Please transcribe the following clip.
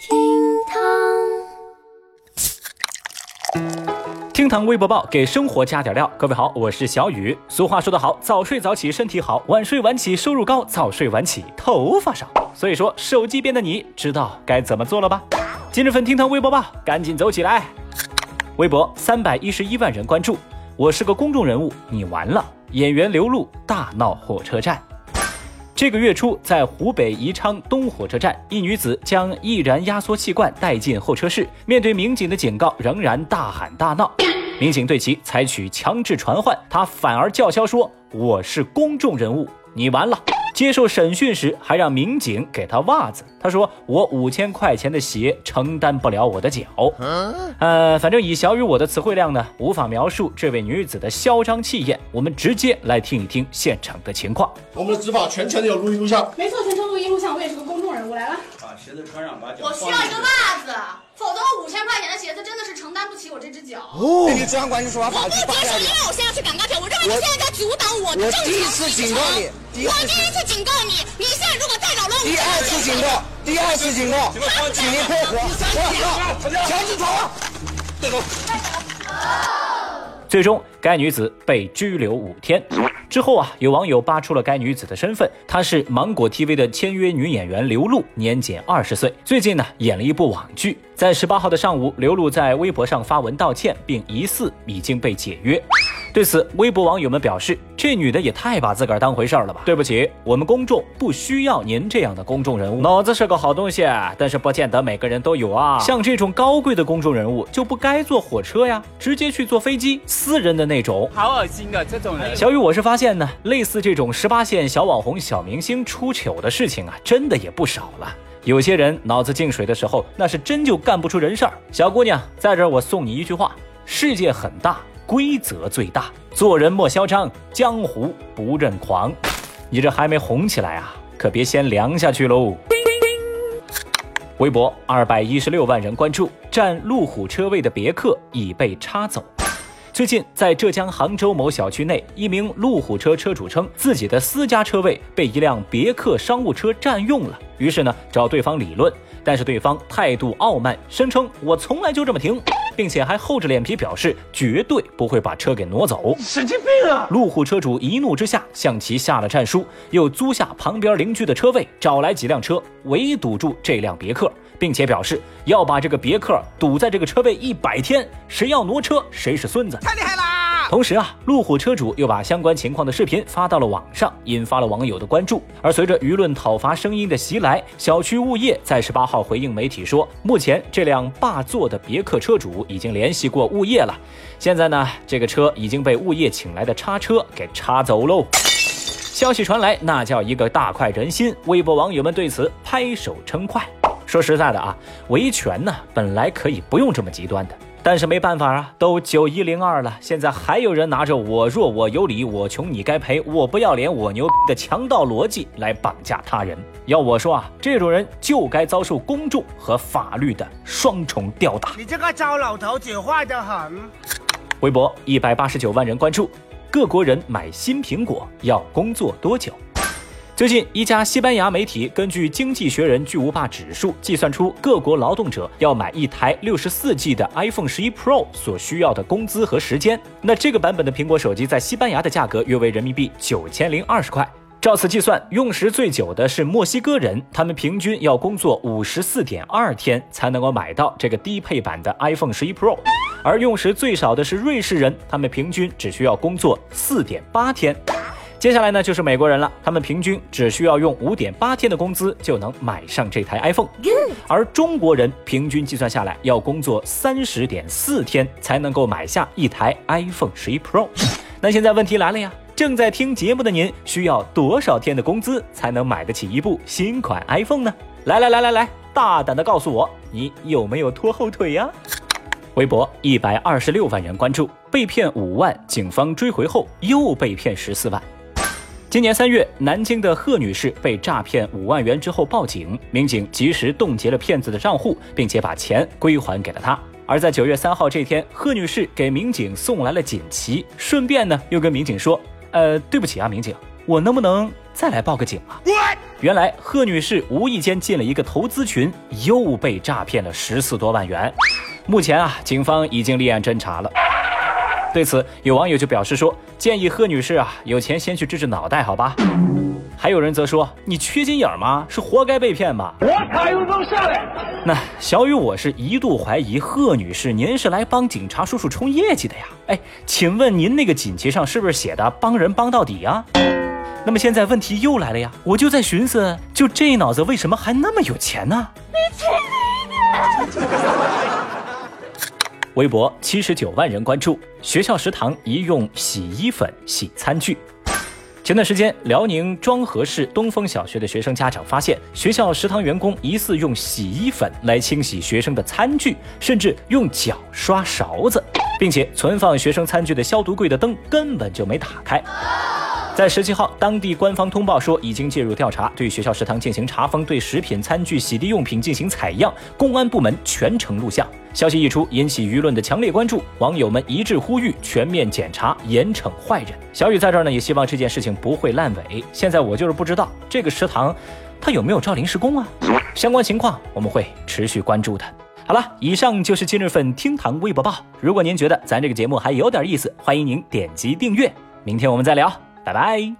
厅堂厅堂微博报给生活加点料。各位好，我是小雨。俗话说得好，早睡早起身体好，晚睡晚起收入高，早睡晚起头发少。所以说，手机边的你知道该怎么做了吧？今日份厅堂微博报，赶紧走起来！微博三百一十一万人关注，我是个公众人物，你完了！演员刘露大闹火车站。这个月初，在湖北宜昌东火车站，一女子将易燃压缩气罐带进候车室，面对民警的警告，仍然大喊大闹。民警对其采取强制传唤，她反而叫嚣说：“我是公众人物，你完了。”接受审讯时，还让民警给他袜子。他说：“我五千块钱的鞋承担不了我的脚。”呃，反正以小雨我的词汇量呢，无法描述这位女子的嚣张气焰。我们直接来听一听现场的情况。我们的执法全程有录音录像，没错，全程录音录像，我也是个公众人物，来了。把鞋子穿上，把脚。我需要一个袜子，五千块钱的鞋子真的是承担不起我这只脚。哦，你治安管理处罚我不接受，因为我现在是赶高铁，我认为你现在在阻挡我的我正常第一次警告你第我第一次警告你，你现在如果再扰乱我第二次警告，第二次警告，请您配合，我强制传唤，带走。最终，该女子被拘留五天。之后啊，有网友扒出了该女子的身份，她是芒果 TV 的签约女演员刘露，年仅二十岁。最近呢，演了一部网剧。在十八号的上午，刘露在微博上发文道歉，并疑似已经被解约。对此，微博网友们表示：“这女的也太把自个儿当回事儿了吧！对不起，我们公众不需要您这样的公众人物。脑子是个好东西，但是不见得每个人都有啊。像这种高贵的公众人物，就不该坐火车呀，直接去坐飞机，私人的那种。好恶心的这种人。小雨，我是发现呢，类似这种十八线小网红、小明星出糗的事情啊，真的也不少了。有些人脑子进水的时候，那是真就干不出人事儿。小姑娘，在这儿我送你一句话：世界很大，规则最大，做人莫嚣张，江湖不认狂。你这还没红起来啊，可别先凉下去喽。微博二百一十六万人关注，占路虎车位的别克已被插走。最近，在浙江杭州某小区内，一名路虎车车主称自己的私家车位被一辆别克商务车占用了，于是呢找对方理论，但是对方态度傲慢，声称我从来就这么停，并且还厚着脸皮表示绝对不会把车给挪走。神经病啊！路虎车主一怒之下向其下了战书，又租下旁边邻居的车位，找来几辆车围堵住这辆别克，并且表示要把这个别克堵在这个车位一百天，谁要挪车谁是孙子。太厉害啦！同时啊，路虎车主又把相关情况的视频发到了网上，引发了网友的关注。而随着舆论讨伐声音的袭来，小区物业在十八号回应媒体说，目前这辆霸座的别克车主已经联系过物业了，现在呢，这个车已经被物业请来的叉车给叉走喽。消息传来，那叫一个大快人心，微博网友们对此拍手称快。说实在的啊，维权呢本来可以不用这么极端的，但是没办法啊，都九一零二了，现在还有人拿着我弱我有理，我穷你该赔，我不要脸我牛逼的强盗逻辑来绑架他人。要我说啊，这种人就该遭受公众和法律的双重吊打。你这个糟老头子坏得很。微博一百八十九万人关注，各国人买新苹果要工作多久？最近，一家西班牙媒体根据《经济学人》巨无霸指数计算出各国劳动者要买一台六十四 G 的 iPhone 十一 Pro 所需要的工资和时间。那这个版本的苹果手机在西班牙的价格约为人民币九千零二十块。照此计算，用时最久的是墨西哥人，他们平均要工作五十四点二天才能够买到这个低配版的 iPhone 十一 Pro，而用时最少的是瑞士人，他们平均只需要工作四点八天。接下来呢，就是美国人了，他们平均只需要用五点八天的工资就能买上这台 iPhone，而中国人平均计算下来要工作三十点四天才能够买下一台 iPhone 十一 Pro。那现在问题来了呀，正在听节目的您需要多少天的工资才能买得起一部新款 iPhone 呢？来来来来来，大胆的告诉我，你有没有拖后腿呀？微博一百二十六万人关注，被骗五万，警方追回后又被骗十四万。今年三月，南京的贺女士被诈骗五万元之后报警，民警及时冻结了骗子的账户，并且把钱归还给了她。而在九月三号这天，贺女士给民警送来了锦旗，顺便呢又跟民警说：“呃，对不起啊，民警，我能不能再来报个警啊？”原来贺女士无意间进了一个投资群，又被诈骗了十四多万元。目前啊，警方已经立案侦查了。对此，有网友就表示说，建议贺女士啊，有钱先去治治脑袋，好吧？还有人则说，你缺心眼吗？是活该被骗吧？我卡有种下来。那小雨，我是一度怀疑贺女士，您是来帮警察叔叔冲业绩的呀？哎，请问您那个锦旗上是不是写的帮人帮到底呀？那么现在问题又来了呀，我就在寻思，就这脑子为什么还那么有钱呢？你去你的！微博七十九万人关注，学校食堂疑用洗衣粉洗餐具。前段时间，辽宁庄河市东风小学的学生家长发现，学校食堂员工疑似用洗衣粉来清洗学生的餐具，甚至用脚刷勺子，并且存放学生餐具的消毒柜的灯根本就没打开。在十七号，当地官方通报说已经介入调查，对学校食堂进行查封，对食品、餐具、洗涤用品进行采样，公安部门全程录像。消息一出，引起舆论的强烈关注，网友们一致呼吁全面检查，严惩坏人。小雨在这儿呢，也希望这件事情不会烂尾。现在我就是不知道这个食堂，他有没有招临时工啊？相关情况我们会持续关注的。好了，以上就是今日份厅堂微博报。如果您觉得咱这个节目还有点意思，欢迎您点击订阅。明天我们再聊。拜拜。